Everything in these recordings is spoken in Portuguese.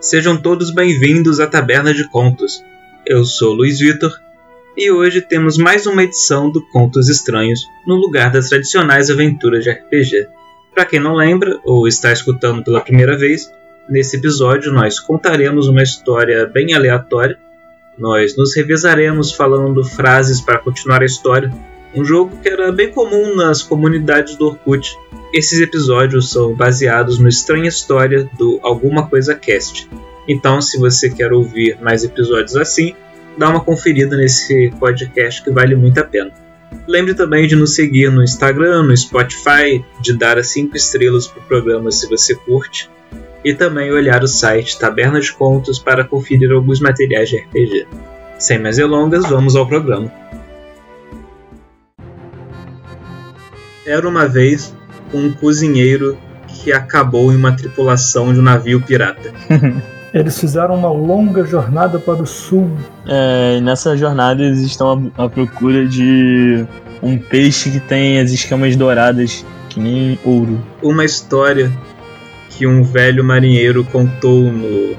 Sejam todos bem-vindos à Taberna de Contos. Eu sou Luiz Vitor e hoje temos mais uma edição do Contos Estranhos no lugar das tradicionais aventuras de RPG. Para quem não lembra ou está escutando pela primeira vez, nesse episódio nós contaremos uma história bem aleatória. Nós nos revezaremos falando frases para continuar a história, um jogo que era bem comum nas comunidades do Orkut. Esses episódios são baseados no Estranha História do Alguma Coisa Cast. Então, se você quer ouvir mais episódios assim, dá uma conferida nesse podcast que vale muito a pena. Lembre também de nos seguir no Instagram, no Spotify, de dar as 5 estrelas para o programa se você curte, e também olhar o site Taberna de Contos para conferir alguns materiais de RPG. Sem mais delongas, vamos ao programa. Era uma vez um cozinheiro que acabou em uma tripulação de um navio pirata. Eles fizeram uma longa jornada para o sul. É, nessa jornada eles estão à, à procura de um peixe que tem as escamas douradas, que nem ouro. Uma história que um velho marinheiro contou no,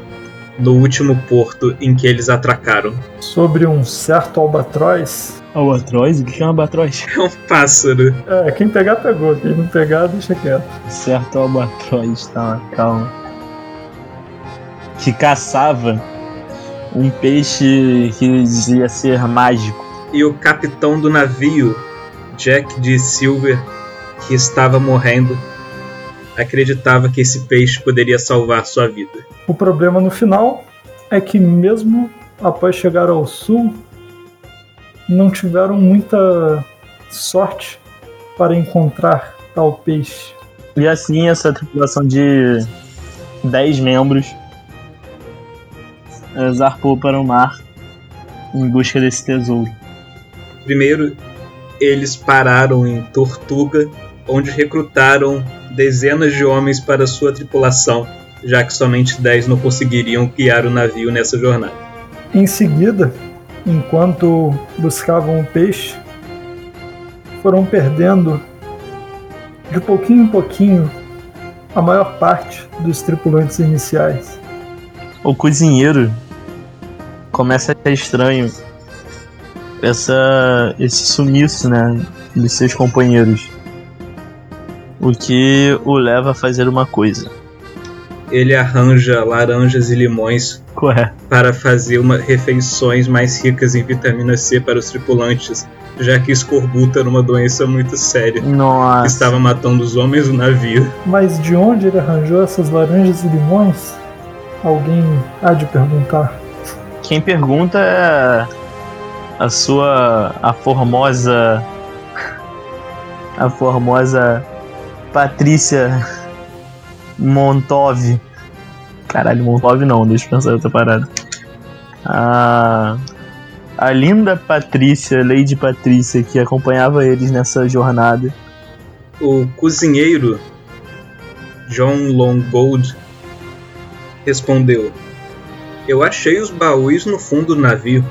no último porto em que eles atracaram. Sobre um certo albatroz. Albatroz? O que é um albatroz? É um pássaro. É, quem pegar, pegou. Quem não pegar, deixa quieto. Certo albatroz, tá, calma que caçava um peixe que dizia ser mágico. E o capitão do navio, Jack de Silver, que estava morrendo, acreditava que esse peixe poderia salvar sua vida. O problema no final é que, mesmo após chegar ao sul, não tiveram muita sorte para encontrar tal peixe. E assim, essa tripulação de 10 membros zarpou para o mar em busca desse tesouro. Primeiro, eles pararam em Tortuga, onde recrutaram dezenas de homens para sua tripulação, já que somente dez não conseguiriam guiar o navio nessa jornada. Em seguida, enquanto buscavam o peixe, foram perdendo de pouquinho em pouquinho a maior parte dos tripulantes iniciais. O cozinheiro começa a ser estranho essa, esse sumiço, né, dos seus companheiros. O que o leva a fazer uma coisa. Ele arranja laranjas e limões Correto. para fazer uma, refeições mais ricas em vitamina C para os tripulantes, já que escorbuto era uma doença muito séria Nossa. que estava matando os homens do navio. Mas de onde ele arranjou essas laranjas e limões? Alguém há de perguntar. Quem pergunta é a sua a formosa a formosa Patrícia Montov. Caralho, Montov não, deixa eu pensar outra parada. A, a linda Patrícia, Lady Patrícia, que acompanhava eles nessa jornada. O cozinheiro John Longgold respondeu: Eu achei os baús no fundo do navio.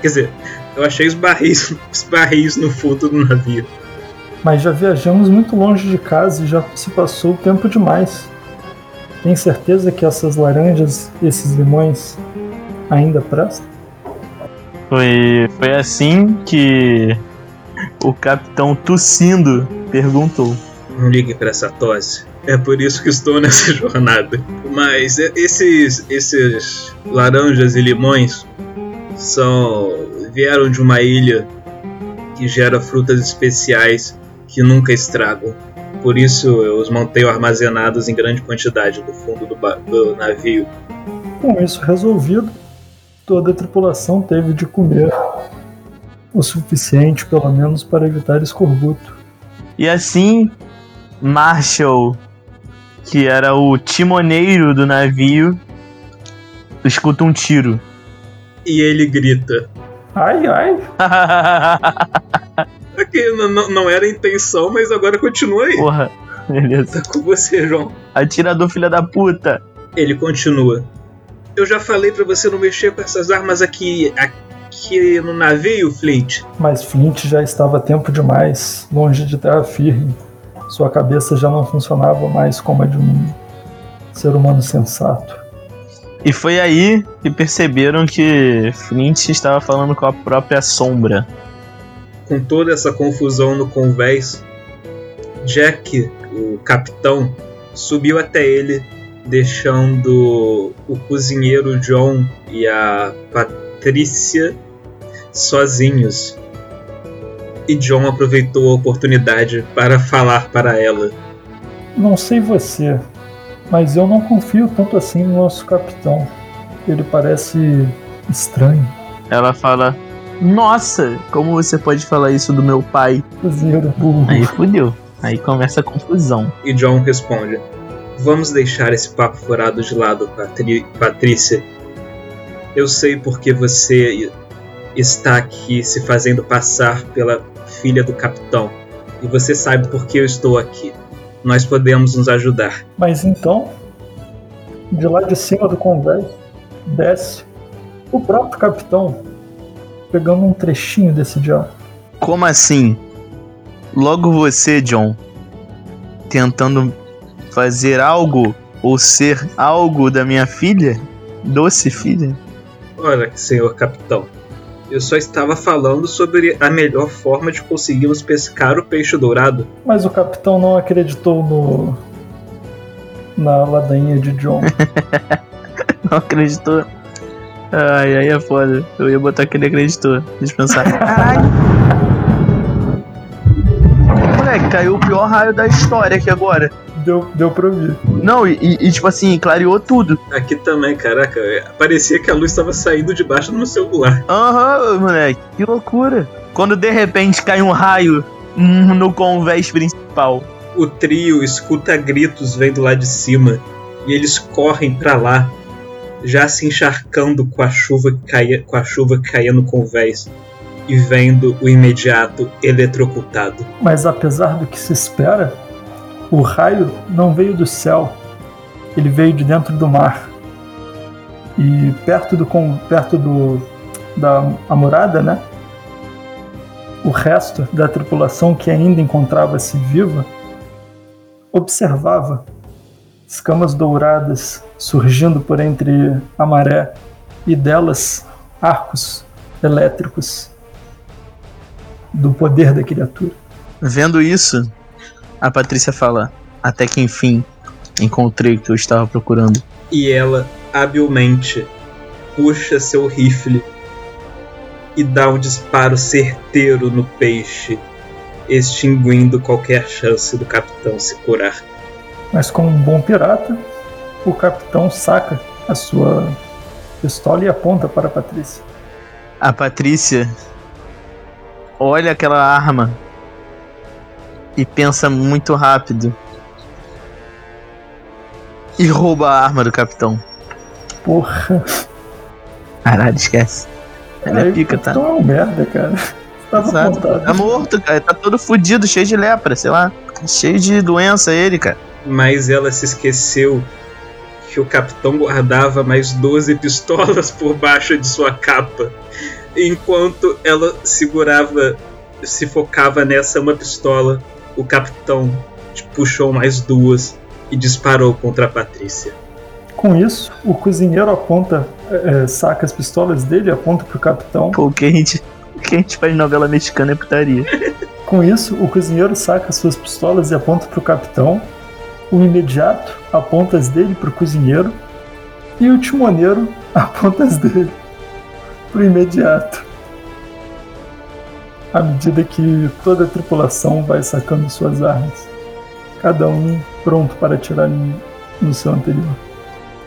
Quer dizer, eu achei os barris, os barris no fundo do navio. Mas já viajamos muito longe de casa e já se passou o tempo demais. Tem certeza que essas laranjas, esses limões, ainda prestam? Foi, foi assim que o capitão tossindo perguntou. Não ligue para essa tosse. É por isso que estou nessa jornada. Mas esses, esses laranjas e limões são vieram de uma ilha que gera frutas especiais que nunca estragam. Por isso eu os mantenho armazenados em grande quantidade no fundo do, do navio. Com isso resolvido, toda a tripulação teve de comer o suficiente, pelo menos, para evitar escorbuto. E assim, Marshall, que era o timoneiro do navio, escuta um tiro. E ele grita: Ai, ai! Aqui não, não era a intenção, mas agora continua aí. Porra, beleza. Tá com você, João. Atirador, filha da puta. Ele continua. Eu já falei para você não mexer com essas armas aqui, aqui no navio, Flint. Mas Flint já estava tempo demais longe de terra firme. Sua cabeça já não funcionava mais como a de um ser humano sensato. E foi aí que perceberam que Flint estava falando com a própria sombra. Com toda essa confusão no convés, Jack, o capitão, subiu até ele, deixando o cozinheiro John e a Patrícia sozinhos. E John aproveitou a oportunidade para falar para ela. Não sei você, mas eu não confio tanto assim no nosso capitão. Ele parece estranho. Ela fala: Nossa, como você pode falar isso do meu pai? Cozinheiro burro. Aí fudeu. Aí começa a confusão. E John responde: Vamos deixar esse papo furado de lado, Patri Patrícia. Eu sei porque você está aqui se fazendo passar pela filha do capitão. E você sabe por que eu estou aqui. Nós podemos nos ajudar. Mas então, de lá de cima do convés, desce o próprio capitão, pegando um trechinho desse diário. Como assim? Logo você, John, tentando fazer algo ou ser algo da minha filha? Doce filha? Ora, senhor capitão, eu só estava falando sobre a melhor forma de conseguirmos pescar o peixe dourado. Mas o capitão não acreditou no. na ladainha de John. Não acreditou. Ai, aí é foda. Eu ia botar que ele acreditou. Deixa eu pensar. Caralho! Moleque, caiu o pior raio da história aqui agora. deu, deu pra ouvir. Não, e, e, tipo assim, clareou tudo. Aqui também, caraca, parecia que a luz estava saindo debaixo do meu celular. Aham, moleque, que loucura. Quando de repente cai um raio no convés principal. O trio escuta gritos vindo lá de cima e eles correm para lá, já se encharcando com a chuva que caía, com a chuva que no convés e vendo o imediato eletrocutado. Mas apesar do que se espera, o raio não veio do céu, ele veio de dentro do mar. E perto do perto do da morada, né? O resto da tripulação que ainda encontrava-se viva observava escamas douradas surgindo por entre a maré e delas arcos elétricos do poder da criatura. Vendo isso, a Patrícia fala: Até que enfim encontrei o que eu estava procurando. E ela habilmente puxa seu rifle e dá um disparo certeiro no peixe, extinguindo qualquer chance do capitão se curar. Mas como um bom pirata, o capitão saca a sua pistola e aponta para a Patrícia. A Patrícia olha aquela arma e pensa muito rápido. E rouba a arma do capitão. Porra, Caralho, esquece. Ela aí é pica, tá? capitão é um merda, cara. Tava Exato. apontado. Tá morto, cara. Tá todo fudido, cheio de lepra, sei lá. Cheio de doença ele, cara. Mas ela se esqueceu que o capitão guardava mais 12 pistolas por baixo de sua capa. Enquanto ela segurava, se focava nessa uma pistola, o capitão puxou mais duas e disparou contra a Patrícia. Com isso, o cozinheiro aponta, é, saca as pistolas dele, aponta pro capitão. Pô, o que a gente, o que a gente faz em novela mexicana é putaria. Com isso, o cozinheiro saca suas pistolas e aponta pro capitão. O imediato aponta as dele pro cozinheiro. E o timoneiro aponta as dele pro imediato. À medida que toda a tripulação vai sacando suas armas, cada um pronto para atirar no seu anterior.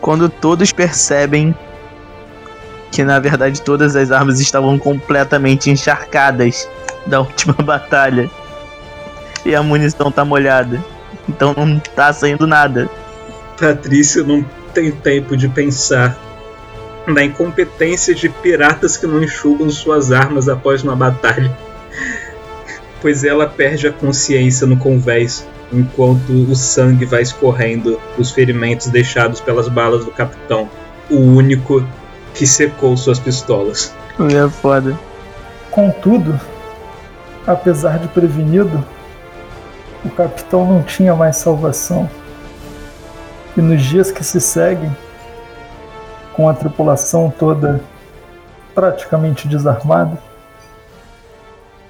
Quando todos percebem que na verdade todas as armas estavam completamente encharcadas da última batalha e a munição tá molhada. Então não tá saindo nada. Patrícia não tem tempo de pensar na incompetência de piratas que não enxugam suas armas após uma batalha. Pois ela perde a consciência no convés enquanto o sangue vai escorrendo dos ferimentos deixados pelas balas do capitão, o único que secou suas pistolas. É foda. Contudo, apesar de prevenido, o capitão não tinha mais salvação. E nos dias que se seguem, com a tripulação toda praticamente desarmada,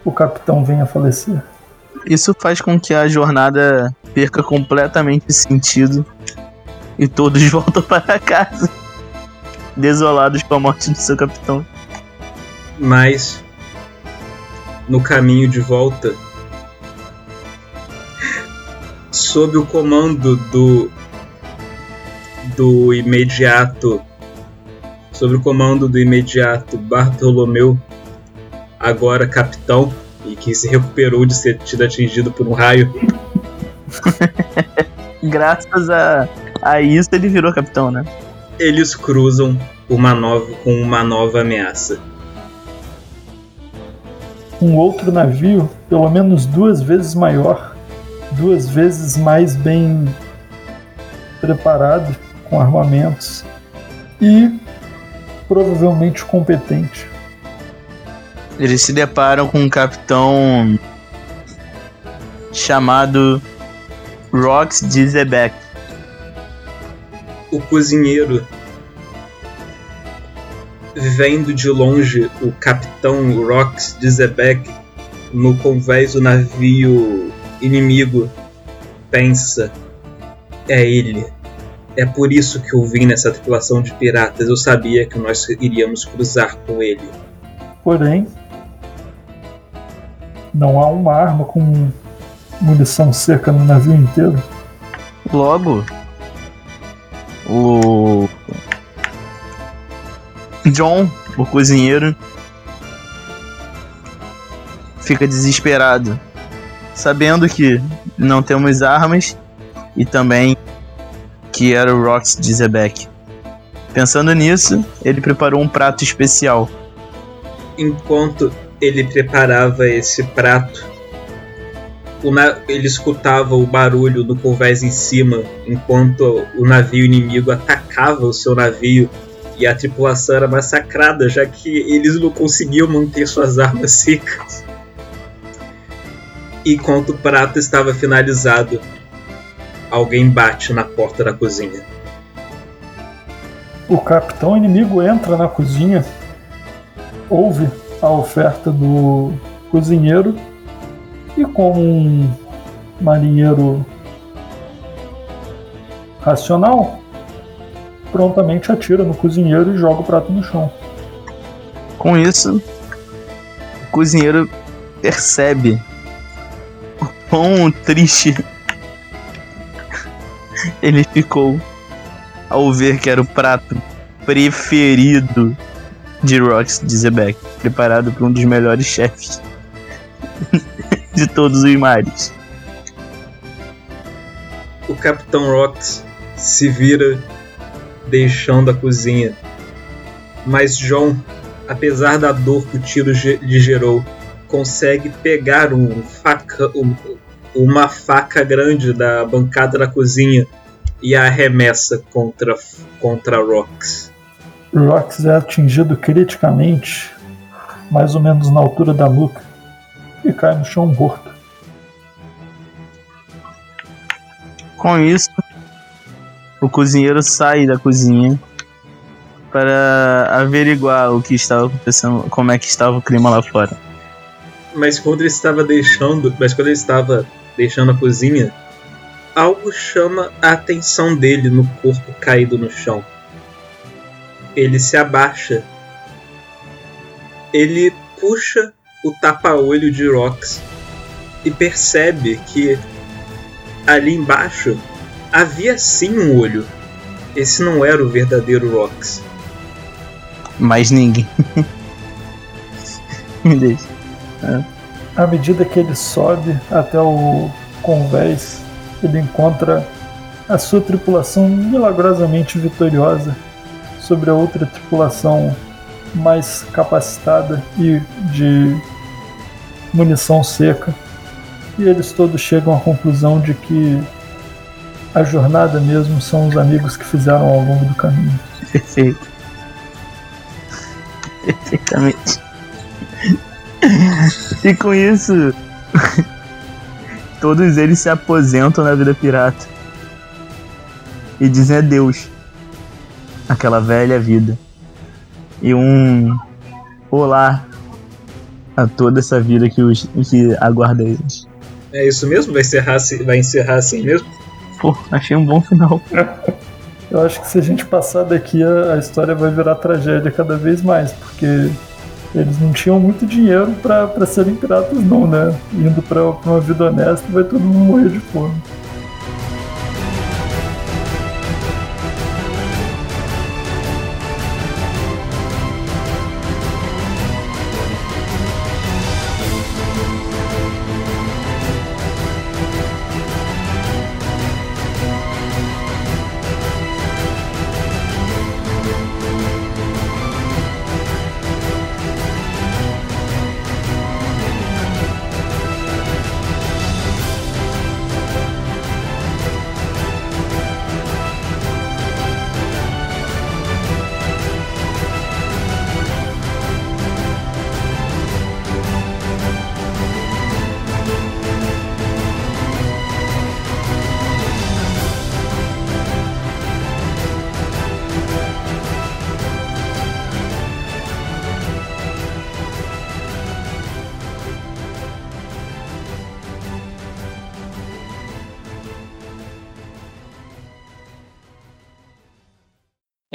o capitão vem a falecer. Isso faz com que a jornada perca completamente sentido e todos voltam para casa, desolados com a morte de seu capitão. Mas no caminho de volta, sob o comando do do imediato sob o comando do imediato Bartolomeu, agora capitão, e que se recuperou de ter sido atingido por um raio. Graças a, a isso ele virou capitão, né? Eles cruzam uma nova, com uma nova ameaça. Um outro navio, pelo menos duas vezes maior, duas vezes mais bem preparado, com armamentos, e provavelmente competente. Eles se deparam com um capitão chamado Rox Dizebek. O cozinheiro, vendo de longe o capitão Rox Dizebek no convés do navio inimigo, pensa: é ele. É por isso que eu vim nessa tripulação de piratas. Eu sabia que nós iríamos cruzar com ele. Porém, não há uma arma com munição seca no navio inteiro. Logo, o John, o cozinheiro, fica desesperado, sabendo que não temos armas e também que era o Rox de Zebek. Pensando nisso, ele preparou um prato especial. Enquanto ele preparava esse prato, ele escutava o barulho do convés em cima, enquanto o navio inimigo atacava o seu navio e a tripulação era massacrada, já que eles não conseguiam manter suas armas secas. Enquanto o prato estava finalizado, alguém bate na porta da cozinha. O capitão inimigo entra na cozinha, ouve a oferta do cozinheiro e, como um marinheiro racional, prontamente atira no cozinheiro e joga o prato no chão. Com isso, o cozinheiro percebe quão triste ele ficou ao ver que era o prato preferido de Rox de Zebek, preparado por um dos melhores chefes de todos os mares. O Capitão Rox se vira deixando a cozinha. Mas John, apesar da dor que o tiro lhe gerou, consegue pegar um faca, um, uma faca grande da bancada da cozinha e a arremessa contra, contra Rox. Rox é atingido criticamente, mais ou menos na altura da nuca, e cai no chão morto. Com isso, o cozinheiro sai da cozinha para averiguar o que estava acontecendo, como é que estava o clima lá fora. Mas quando ele estava deixando, mas quando ele estava deixando a cozinha, algo chama a atenção dele no corpo caído no chão. Ele se abaixa. Ele puxa o tapa-olho de Rox e percebe que ali embaixo havia sim um olho. Esse não era o verdadeiro Rox. Mais ninguém. Me deixa. É à medida que ele sobe até o convés, ele encontra a sua tripulação milagrosamente vitoriosa sobre a outra tripulação mais capacitada e de munição seca. E eles todos chegam à conclusão de que a jornada mesmo são os amigos que fizeram ao longo do caminho. Perfeito. Perfeitamente. E com isso, todos eles se aposentam na vida pirata. e dizem adeus àquela velha vida. E um olá a toda essa vida que, os, que aguarda eles. É isso mesmo? Vai encerrar, assim- vai encerrar assim mesmo? Pô, achei um bom final. Eu acho que se a gente passar daqui, a, a história vai virar tragédia cada vez mais, porque eles não tinham muito dinheiro pra serem piratas, não, né? Indo pra uma vida honesta, vai todo mundo morrer de fome.